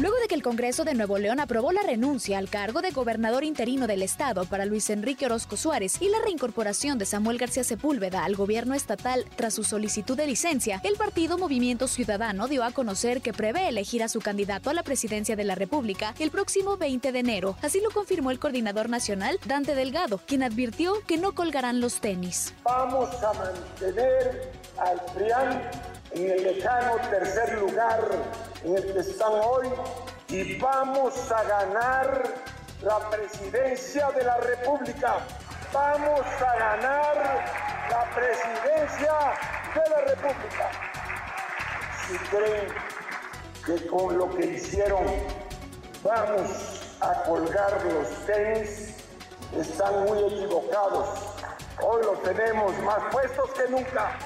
Luego de que el Congreso de Nuevo León aprobó la renuncia al cargo de gobernador interino del estado para Luis Enrique Orozco Suárez y la reincorporación de Samuel García Sepúlveda al gobierno estatal tras su solicitud de licencia, el partido Movimiento Ciudadano dio a conocer que prevé elegir a su candidato a la presidencia de la República el próximo 20 de enero. Así lo confirmó el coordinador nacional, Dante Delgado, quien advirtió que no colgarán los tenis. Vamos a mantener al PRIAN en el lejano tercer lugar en el que están hoy y vamos a ganar la presidencia de la República. Vamos a ganar la presidencia de la República. Si creen que con lo que hicieron vamos a colgar los tenis, están muy equivocados. Hoy los tenemos más puestos que nunca.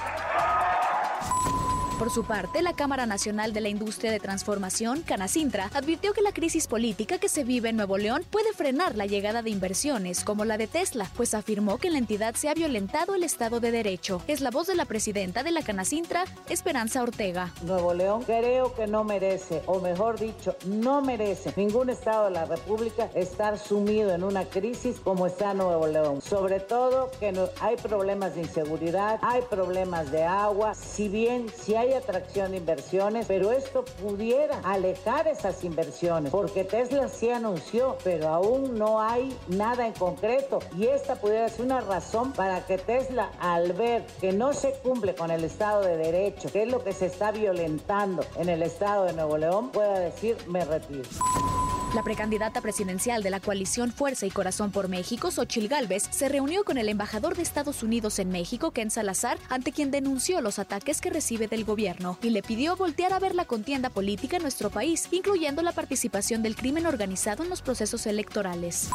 Por su parte, la Cámara Nacional de la Industria de Transformación, Canacintra, advirtió que la crisis política que se vive en Nuevo León puede frenar la llegada de inversiones como la de Tesla, pues afirmó que en la entidad se ha violentado el Estado de Derecho. Es la voz de la presidenta de la Canacintra, Esperanza Ortega. Nuevo León creo que no merece, o mejor dicho, no merece ningún Estado de la República estar sumido en una crisis como está Nuevo León. Sobre todo que no, hay problemas de inseguridad, hay problemas de agua, si bien si hay hay atracción de inversiones, pero esto pudiera alejar esas inversiones, porque Tesla sí anunció, pero aún no hay nada en concreto. Y esta pudiera ser una razón para que Tesla, al ver que no se cumple con el Estado de Derecho, que es lo que se está violentando en el Estado de Nuevo León, pueda decir, me retiro. La precandidata presidencial de la coalición Fuerza y Corazón por México, Xochil Gálvez, se reunió con el embajador de Estados Unidos en México, Ken Salazar, ante quien denunció los ataques que recibe del gobierno y le pidió voltear a ver la contienda política en nuestro país, incluyendo la participación del crimen organizado en los procesos electorales.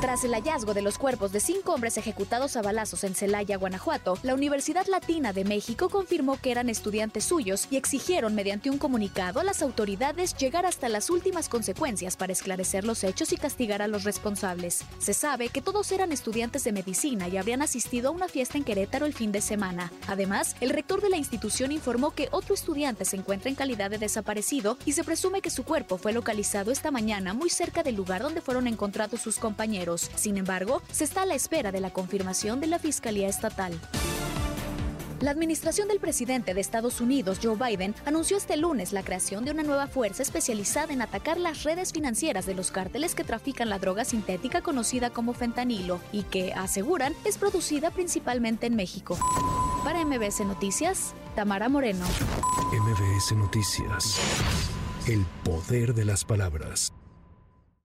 Tras el hallazgo de los cuerpos de cinco hombres ejecutados a balazos en Celaya, Guanajuato, la Universidad Latina de México confirmó que eran estudiantes suyos y exigieron mediante un comunicado a las autoridades llegar hasta las últimas consecuencias para esclarecer los hechos y castigar a los responsables. Se sabe que todos eran estudiantes de medicina y habrían asistido a una fiesta en Querétaro el fin de semana. Además, el rector de la institución informó que otro estudiante se encuentra en calidad de desaparecido y se presume que su cuerpo fue localizado esta mañana muy cerca del lugar donde fueron encontrados sus compañeros sin embargo, se está a la espera de la confirmación de la Fiscalía Estatal. La administración del presidente de Estados Unidos, Joe Biden, anunció este lunes la creación de una nueva fuerza especializada en atacar las redes financieras de los cárteles que trafican la droga sintética conocida como fentanilo y que, aseguran, es producida principalmente en México. Para MBS Noticias, Tamara Moreno. MBS Noticias. El poder de las palabras.